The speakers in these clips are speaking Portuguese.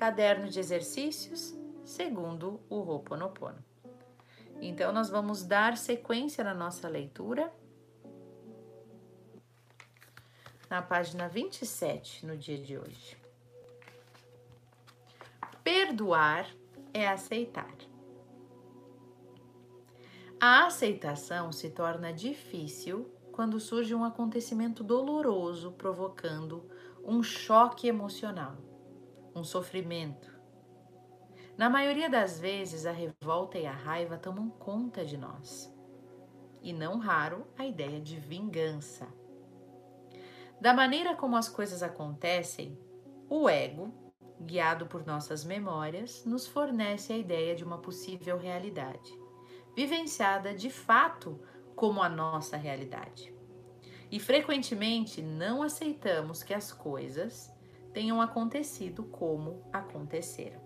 caderno de exercícios segundo o Ho'oponopono. Então, nós vamos dar sequência na nossa leitura na página 27 no dia de hoje. Perdoar é aceitar. A aceitação se torna difícil quando surge um acontecimento doloroso provocando um choque emocional, um sofrimento. Na maioria das vezes, a revolta e a raiva tomam conta de nós. E não raro a ideia de vingança. Da maneira como as coisas acontecem, o ego, guiado por nossas memórias, nos fornece a ideia de uma possível realidade, vivenciada de fato como a nossa realidade. E frequentemente não aceitamos que as coisas tenham acontecido como aconteceram.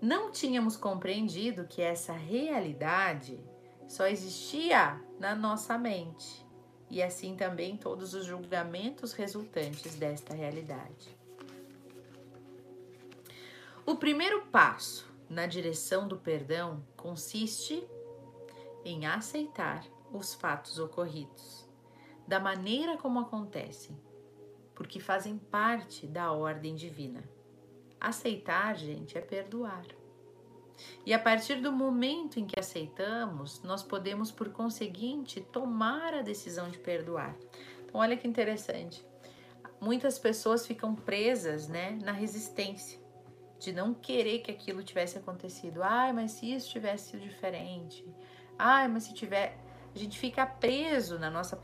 Não tínhamos compreendido que essa realidade só existia na nossa mente e assim também todos os julgamentos resultantes desta realidade. O primeiro passo na direção do perdão consiste em aceitar os fatos ocorridos, da maneira como acontecem, porque fazem parte da ordem divina. Aceitar, gente, é perdoar. E a partir do momento em que aceitamos, nós podemos, por conseguinte, tomar a decisão de perdoar. Então, olha que interessante. Muitas pessoas ficam presas né, na resistência, de não querer que aquilo tivesse acontecido. Ai, mas se isso tivesse sido diferente. Ai, mas se tiver a gente fica preso na nossa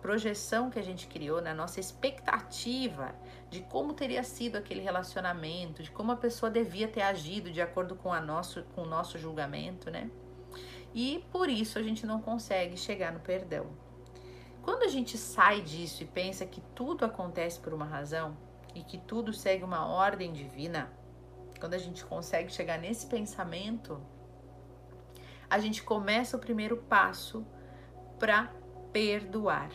projeção que a gente criou, na nossa expectativa de como teria sido aquele relacionamento, de como a pessoa devia ter agido de acordo com, a nosso, com o nosso julgamento, né? E por isso a gente não consegue chegar no perdão. Quando a gente sai disso e pensa que tudo acontece por uma razão e que tudo segue uma ordem divina, quando a gente consegue chegar nesse pensamento, a gente começa o primeiro passo para perdoar.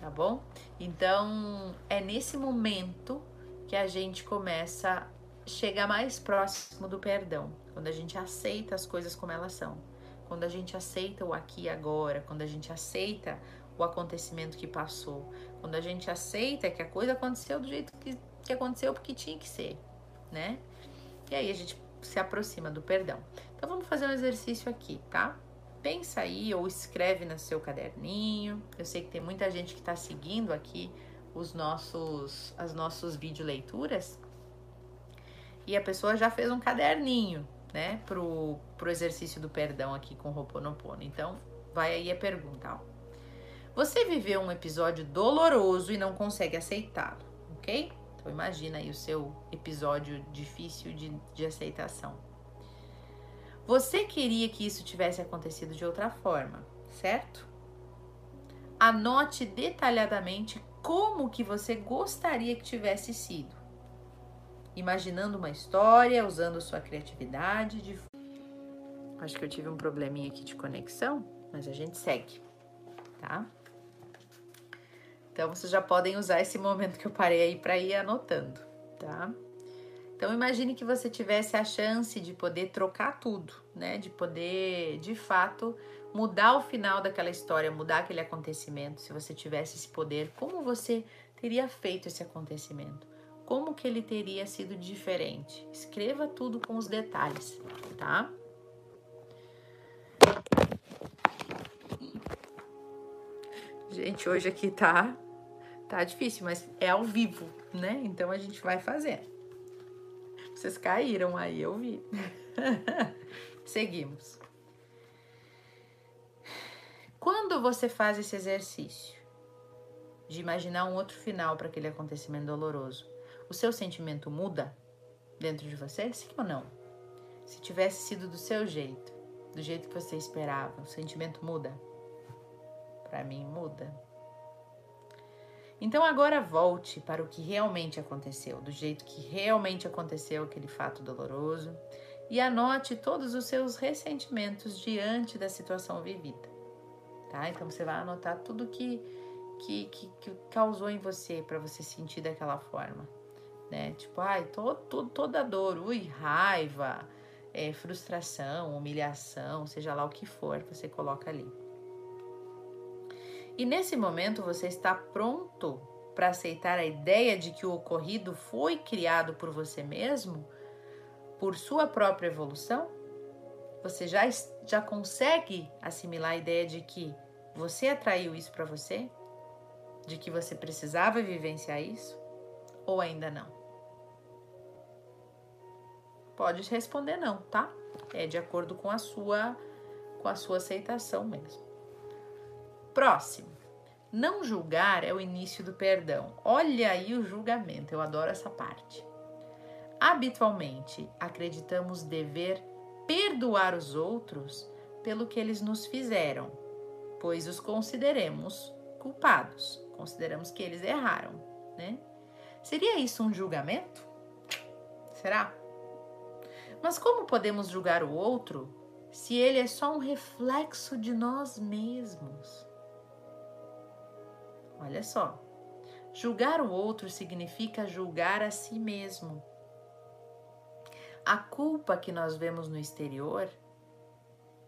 Tá bom? Então, é nesse momento que a gente começa a chegar mais próximo do perdão, quando a gente aceita as coisas como elas são, quando a gente aceita o aqui e agora, quando a gente aceita o acontecimento que passou, quando a gente aceita que a coisa aconteceu do jeito que, que aconteceu porque tinha que ser, né? E aí a gente se aproxima do perdão. Então vamos fazer um exercício aqui, tá? Pensa aí ou escreve no seu caderninho. Eu sei que tem muita gente que está seguindo aqui os nossos as nossas vídeo leituras e a pessoa já fez um caderninho, né, pro, pro exercício do perdão aqui com o Ho'oponopono. Então, vai aí a pergunta, ó. Você viveu um episódio doloroso e não consegue aceitá-lo, ok? Então imagina aí o seu episódio difícil de, de aceitação. Você queria que isso tivesse acontecido de outra forma, certo? Anote detalhadamente como que você gostaria que tivesse sido. Imaginando uma história, usando sua criatividade. De... Acho que eu tive um probleminha aqui de conexão, mas a gente segue, tá? Então vocês já podem usar esse momento que eu parei aí para ir anotando, tá? Então imagine que você tivesse a chance de poder trocar tudo, né? De poder, de fato, mudar o final daquela história, mudar aquele acontecimento. Se você tivesse esse poder, como você teria feito esse acontecimento? Como que ele teria sido diferente? Escreva tudo com os detalhes, tá? Gente, hoje aqui tá tá difícil, mas é ao vivo, né? Então a gente vai fazer. Vocês caíram aí, eu vi. Seguimos. Quando você faz esse exercício de imaginar um outro final para aquele acontecimento doloroso, o seu sentimento muda dentro de você? Sim ou não? Se tivesse sido do seu jeito, do jeito que você esperava, o sentimento muda? Para mim, muda. Então agora volte para o que realmente aconteceu, do jeito que realmente aconteceu aquele fato doloroso, e anote todos os seus ressentimentos diante da situação vivida. Tá? Então você vai anotar tudo que, que, que, que causou em você para você sentir daquela forma. né? Tipo, ai, tô, tô, toda dor, ui, raiva, é, frustração, humilhação, seja lá o que for, você coloca ali. E nesse momento você está pronto para aceitar a ideia de que o ocorrido foi criado por você mesmo, por sua própria evolução? Você já, já consegue assimilar a ideia de que você atraiu isso para você? De que você precisava vivenciar isso? Ou ainda não? Pode responder não, tá? É de acordo com a sua com a sua aceitação mesmo. Próximo. Não julgar é o início do perdão. Olha aí o julgamento, eu adoro essa parte. Habitualmente, acreditamos dever perdoar os outros pelo que eles nos fizeram, pois os consideremos culpados, consideramos que eles erraram, né? Seria isso um julgamento? Será? Mas como podemos julgar o outro se ele é só um reflexo de nós mesmos? Olha só. Julgar o outro significa julgar a si mesmo. A culpa que nós vemos no exterior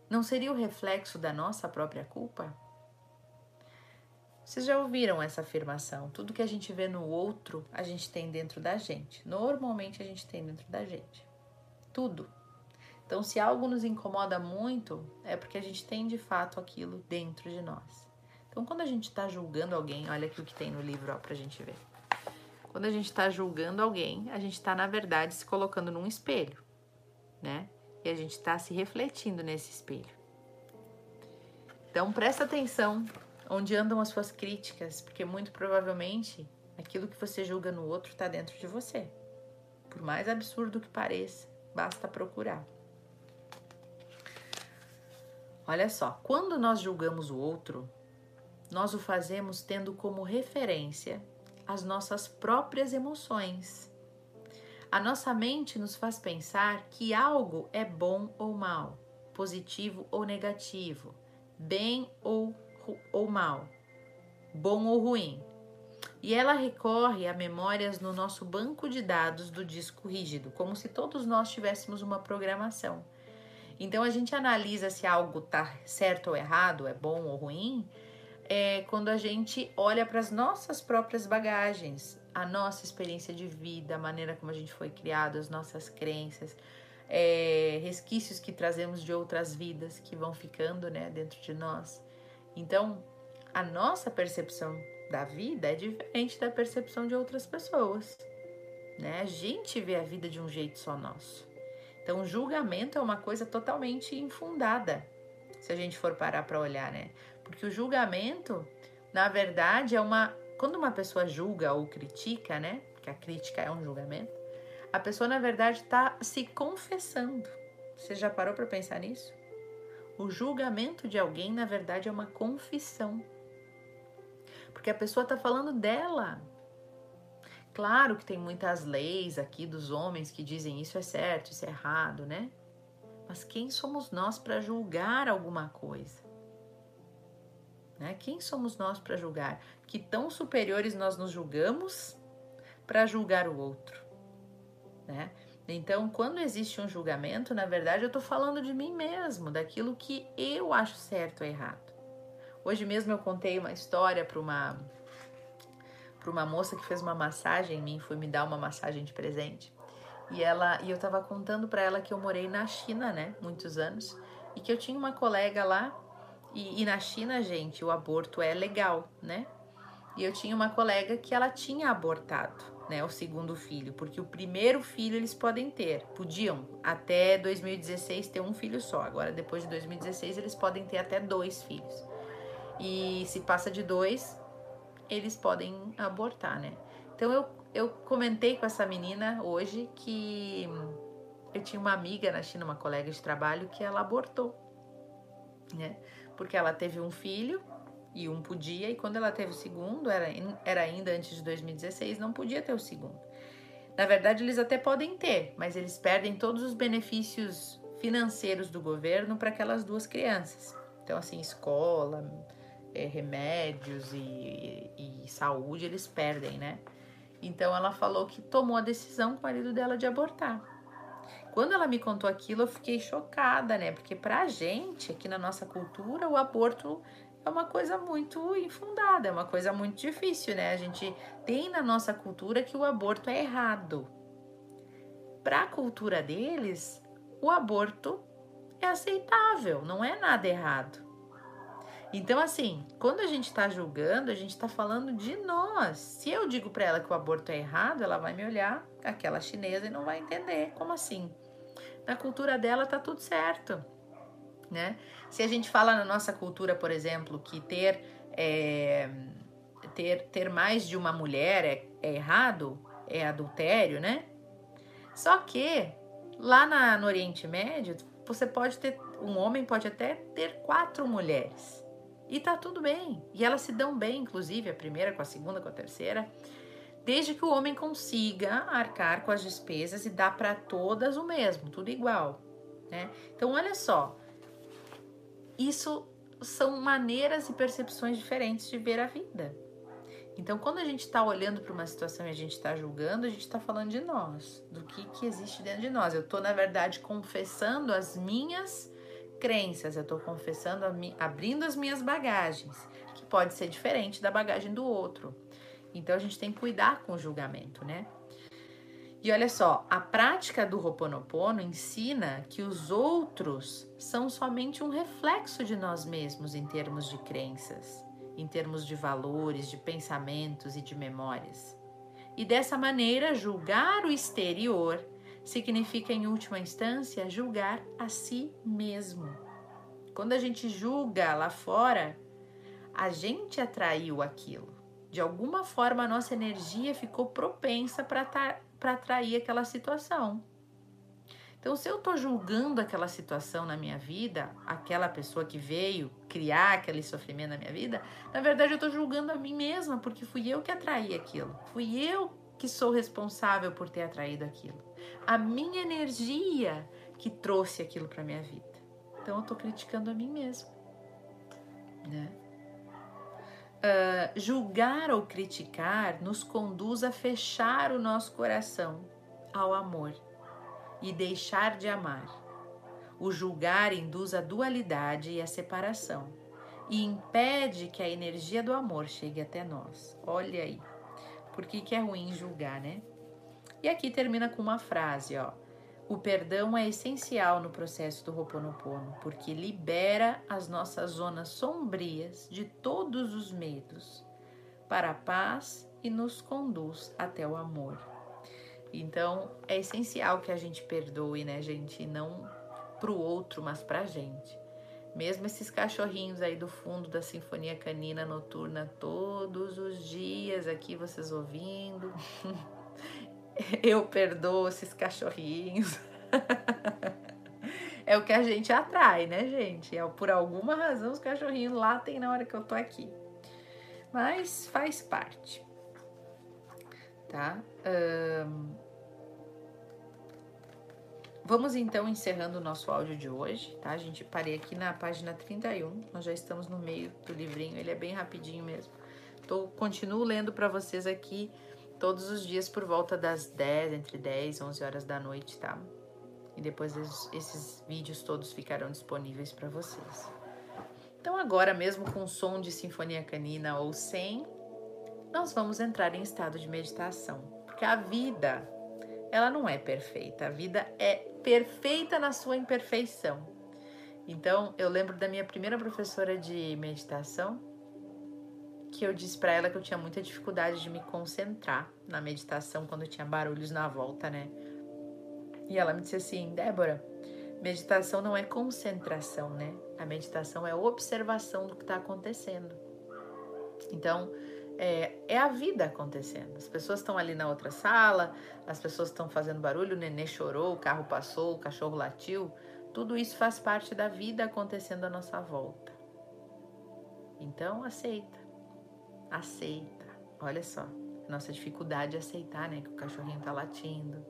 não seria o reflexo da nossa própria culpa? Vocês já ouviram essa afirmação? Tudo que a gente vê no outro, a gente tem dentro da gente. Normalmente a gente tem dentro da gente. Tudo. Então, se algo nos incomoda muito, é porque a gente tem de fato aquilo dentro de nós. Então, quando a gente está julgando alguém, olha aqui o que tem no livro ó, pra gente ver. Quando a gente está julgando alguém, a gente está, na verdade, se colocando num espelho, né? E a gente está se refletindo nesse espelho. Então, presta atenção onde andam as suas críticas, porque muito provavelmente aquilo que você julga no outro está dentro de você. Por mais absurdo que pareça, basta procurar. Olha só, quando nós julgamos o outro, nós o fazemos tendo como referência as nossas próprias emoções. A nossa mente nos faz pensar que algo é bom ou mal, positivo ou negativo, bem ou, ou mal, bom ou ruim. E ela recorre a memórias no nosso banco de dados do disco rígido, como se todos nós tivéssemos uma programação. Então a gente analisa se algo está certo ou errado, é bom ou ruim, é quando a gente olha para as nossas próprias bagagens, a nossa experiência de vida, a maneira como a gente foi criado, as nossas crenças, é, resquícios que trazemos de outras vidas que vão ficando né, dentro de nós. Então, a nossa percepção da vida é diferente da percepção de outras pessoas. Né? A gente vê a vida de um jeito só nosso. Então, o julgamento é uma coisa totalmente infundada, se a gente for parar para olhar, né? Porque o julgamento, na verdade, é uma. Quando uma pessoa julga ou critica, né? Que a crítica é um julgamento, a pessoa, na verdade, está se confessando. Você já parou para pensar nisso? O julgamento de alguém, na verdade, é uma confissão. Porque a pessoa está falando dela. Claro que tem muitas leis aqui dos homens que dizem isso é certo, isso é errado, né? Mas quem somos nós para julgar alguma coisa? Né? Quem somos nós para julgar? Que tão superiores nós nos julgamos para julgar o outro? Né? Então, quando existe um julgamento, na verdade eu estou falando de mim mesmo, daquilo que eu acho certo ou errado. Hoje mesmo eu contei uma história para uma para uma moça que fez uma massagem em mim, foi me dar uma massagem de presente. E ela e eu estava contando para ela que eu morei na China, né, muitos anos, e que eu tinha uma colega lá e, e, na China, gente, o aborto é legal, né? E eu tinha uma colega que ela tinha abortado, né, o segundo filho, porque o primeiro filho eles podem ter, podiam até 2016 ter um filho só. Agora, depois de 2016, eles podem ter até dois filhos. E se passa de dois, eles podem abortar, né? Então eu, eu comentei com essa menina hoje que eu tinha uma amiga na China, uma colega de trabalho, que ela abortou, né? Porque ela teve um filho e um podia, e quando ela teve o segundo, era, era ainda antes de 2016, não podia ter o segundo. Na verdade, eles até podem ter, mas eles perdem todos os benefícios financeiros do governo para aquelas duas crianças. Então, assim, escola, é, remédios e, e, e saúde, eles perdem, né? Então ela falou que tomou a decisão com o marido dela de abortar. Quando ela me contou aquilo, eu fiquei chocada, né? Porque pra gente, aqui na nossa cultura, o aborto é uma coisa muito infundada, é uma coisa muito difícil, né? A gente tem na nossa cultura que o aborto é errado. Para a cultura deles, o aborto é aceitável, não é nada errado. Então, assim, quando a gente está julgando, a gente está falando de nós. Se eu digo para ela que o aborto é errado, ela vai me olhar, aquela chinesa, e não vai entender. Como assim? Na cultura dela tá tudo certo, né? Se a gente fala na nossa cultura, por exemplo, que ter é, ter, ter mais de uma mulher é, é errado, é adultério, né? Só que lá na, no Oriente Médio, você pode ter, um homem pode até ter quatro mulheres. E tá tudo bem. E elas se dão bem, inclusive, a primeira com a segunda, com a terceira, desde que o homem consiga arcar com as despesas e dar para todas o mesmo, tudo igual. Né? Então, olha só, isso são maneiras e percepções diferentes de ver a vida. Então, quando a gente está olhando para uma situação e a gente está julgando, a gente está falando de nós, do que, que existe dentro de nós. Eu estou, na verdade, confessando as minhas crenças, eu estou confessando, abrindo as minhas bagagens, que pode ser diferente da bagagem do outro. Então, a gente tem que cuidar com o julgamento, né? E olha só, a prática do Ho'oponopono ensina que os outros são somente um reflexo de nós mesmos em termos de crenças em termos de valores, de pensamentos e de memórias. E dessa maneira, julgar o exterior significa, em última instância, julgar a si mesmo. Quando a gente julga lá fora, a gente atraiu aquilo. De alguma forma, a nossa energia ficou propensa para atrair aquela situação. Então, se eu estou julgando aquela situação na minha vida, aquela pessoa que veio criar aquele sofrimento na minha vida, na verdade eu estou julgando a mim mesma, porque fui eu que atraí aquilo. Fui eu que sou responsável por ter atraído aquilo. A minha energia que trouxe aquilo para minha vida. Então, eu estou criticando a mim mesma. Né? Uh, julgar ou criticar nos conduz a fechar o nosso coração ao amor e deixar de amar. O julgar induz a dualidade e a separação e impede que a energia do amor chegue até nós. Olha aí. Por que, que é ruim julgar, né? E aqui termina com uma frase, ó. O perdão é essencial no processo do Ho'oponopono, porque libera as nossas zonas sombrias de todos os medos para a paz e nos conduz até o amor. Então, é essencial que a gente perdoe, né, gente? Não pro outro, mas pra gente. Mesmo esses cachorrinhos aí do fundo da Sinfonia Canina Noturna, todos os dias aqui vocês ouvindo. Eu perdoo esses cachorrinhos. é o que a gente atrai, né, gente? É, por alguma razão os cachorrinhos latem na hora que eu tô aqui. Mas faz parte, tá? Um, Vamos então encerrando o nosso áudio de hoje, tá? A gente parei aqui na página 31, nós já estamos no meio do livrinho, ele é bem rapidinho mesmo. Tô, continuo lendo para vocês aqui todos os dias por volta das 10, entre 10 e 11 horas da noite, tá? E depois esses, vídeos todos ficarão disponíveis para vocês. Então agora mesmo com som de sinfonia canina ou sem, nós vamos entrar em estado de meditação, porque a vida ela não é perfeita, a vida é perfeita na sua imperfeição. Então, eu lembro da minha primeira professora de meditação, que eu disse para ela que eu tinha muita dificuldade de me concentrar na meditação quando tinha barulhos na volta, né? E ela me disse assim: Débora, meditação não é concentração, né? A meditação é observação do que está acontecendo. Então, é, é a vida acontecendo. As pessoas estão ali na outra sala, as pessoas estão fazendo barulho, o nenê chorou, o carro passou, o cachorro latiu. Tudo isso faz parte da vida acontecendo à nossa volta. Então, aceita. Aceita. Olha só, nossa dificuldade de aceitar, né, que o cachorrinho tá latindo.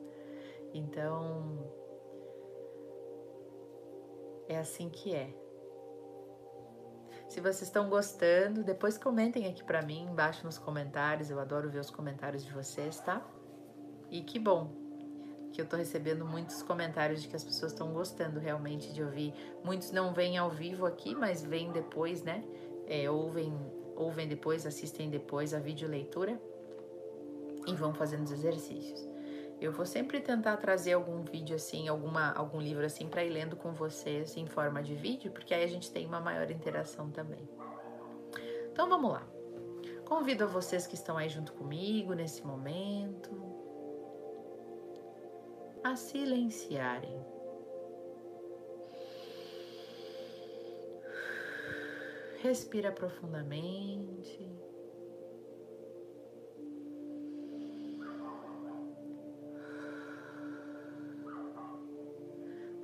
Então, é assim que é. Se vocês estão gostando, depois comentem aqui para mim embaixo nos comentários. Eu adoro ver os comentários de vocês, tá? E que bom que eu tô recebendo muitos comentários de que as pessoas estão gostando realmente de ouvir. Muitos não vêm ao vivo aqui, mas vêm depois, né? É, ouvem, ouvem depois, assistem depois a videoleitura e vão fazendo os exercícios. Eu vou sempre tentar trazer algum vídeo assim, alguma, algum livro assim para ir lendo com vocês em forma de vídeo, porque aí a gente tem uma maior interação também. Então vamos lá. Convido a vocês que estão aí junto comigo nesse momento a silenciarem. Respira profundamente.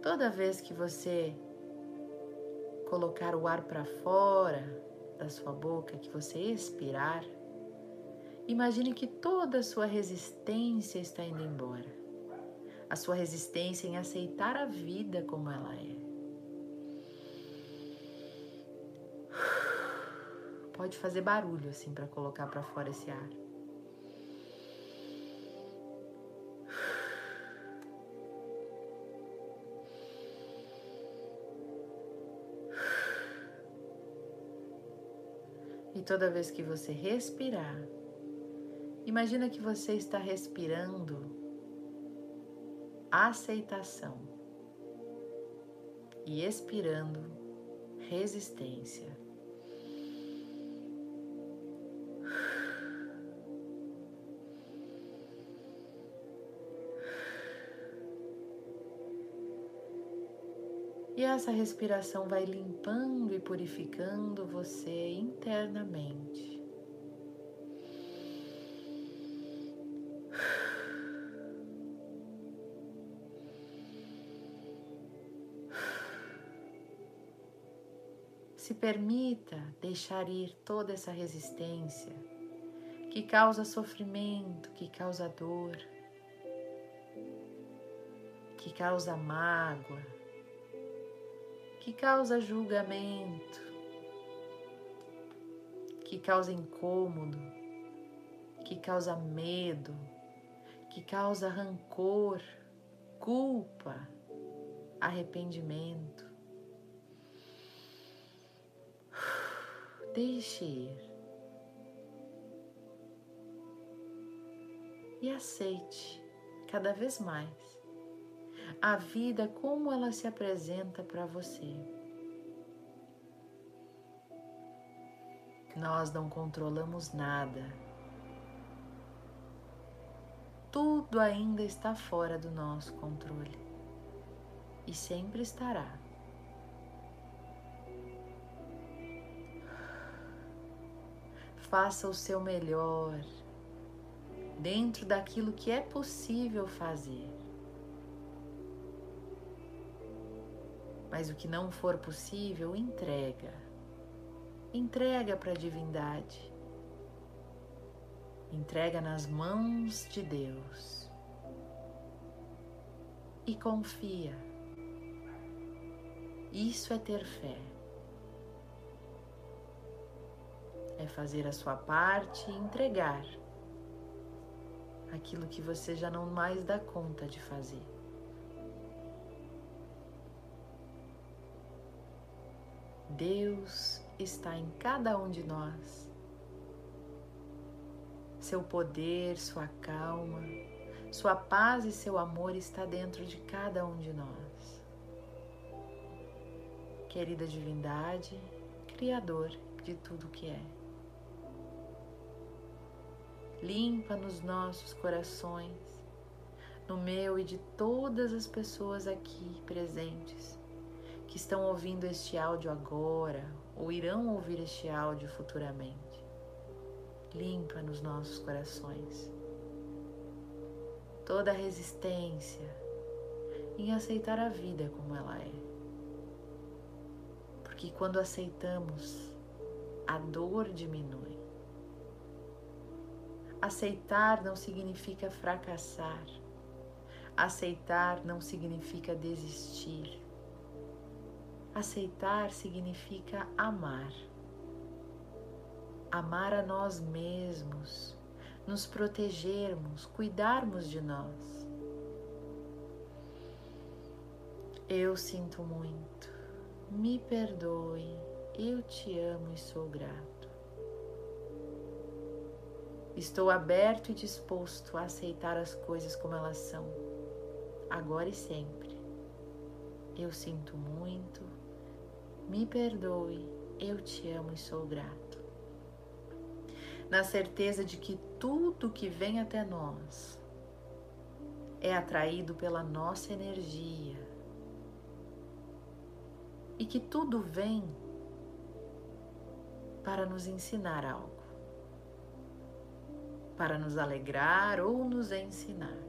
Toda vez que você colocar o ar para fora da sua boca, que você expirar, imagine que toda a sua resistência está indo embora. A sua resistência em aceitar a vida como ela é. Pode fazer barulho assim para colocar para fora esse ar. E toda vez que você respirar, imagina que você está respirando aceitação e expirando resistência. E essa respiração vai limpando e purificando você internamente. Se permita deixar ir toda essa resistência que causa sofrimento, que causa dor, que causa mágoa que causa julgamento, que causa incômodo, que causa medo, que causa rancor, culpa, arrependimento. Deixe ir. E aceite cada vez mais a vida como ela se apresenta para você. Nós não controlamos nada. Tudo ainda está fora do nosso controle e sempre estará. Faça o seu melhor dentro daquilo que é possível fazer. Mas o que não for possível, entrega. Entrega para a divindade. Entrega nas mãos de Deus. E confia. Isso é ter fé. É fazer a sua parte e entregar aquilo que você já não mais dá conta de fazer. Deus está em cada um de nós. Seu poder, sua calma, sua paz e seu amor está dentro de cada um de nós. Querida divindade, Criador de tudo que é. Limpa nos nossos corações, no meu e de todas as pessoas aqui presentes que estão ouvindo este áudio agora ou irão ouvir este áudio futuramente. Limpa nos nossos corações toda a resistência em aceitar a vida como ela é. Porque quando aceitamos, a dor diminui. Aceitar não significa fracassar. Aceitar não significa desistir. Aceitar significa amar amar a nós mesmos, nos protegermos, cuidarmos de nós. Eu sinto muito, me perdoe, eu te amo e sou grato. Estou aberto e disposto a aceitar as coisas como elas são, agora e sempre. Eu sinto muito, me perdoe, eu te amo e sou grato. Na certeza de que tudo que vem até nós é atraído pela nossa energia e que tudo vem para nos ensinar algo para nos alegrar ou nos ensinar.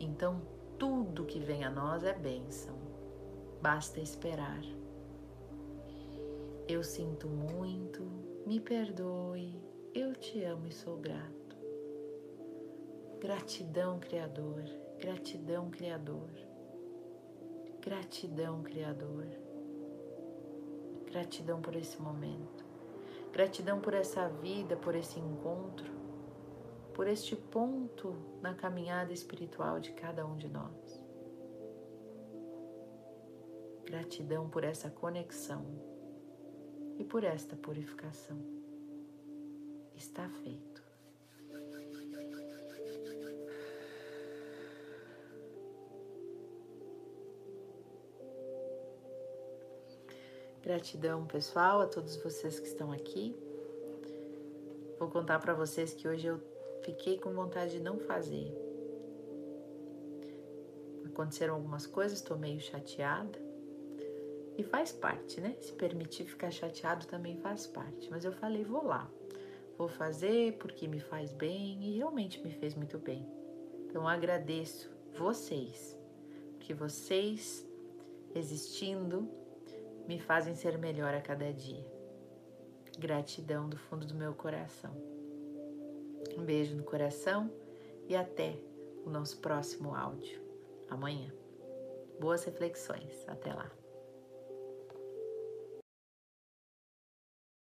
Então, tudo que vem a nós é bênção, basta esperar. Eu sinto muito, me perdoe, eu te amo e sou grato. Gratidão, Criador, gratidão, Criador, gratidão, Criador, gratidão por esse momento. Gratidão por essa vida, por esse encontro, por este ponto na caminhada espiritual de cada um de nós. Gratidão por essa conexão e por esta purificação. Está feito. Gratidão, pessoal, a todos vocês que estão aqui. Vou contar para vocês que hoje eu fiquei com vontade de não fazer. Aconteceram algumas coisas, estou meio chateada. E faz parte, né? Se permitir ficar chateado também faz parte. Mas eu falei, vou lá. Vou fazer porque me faz bem e realmente me fez muito bem. Então agradeço vocês, que vocês existindo me fazem ser melhor a cada dia. Gratidão do fundo do meu coração. Um beijo no coração e até o nosso próximo áudio amanhã. Boas reflexões. Até lá.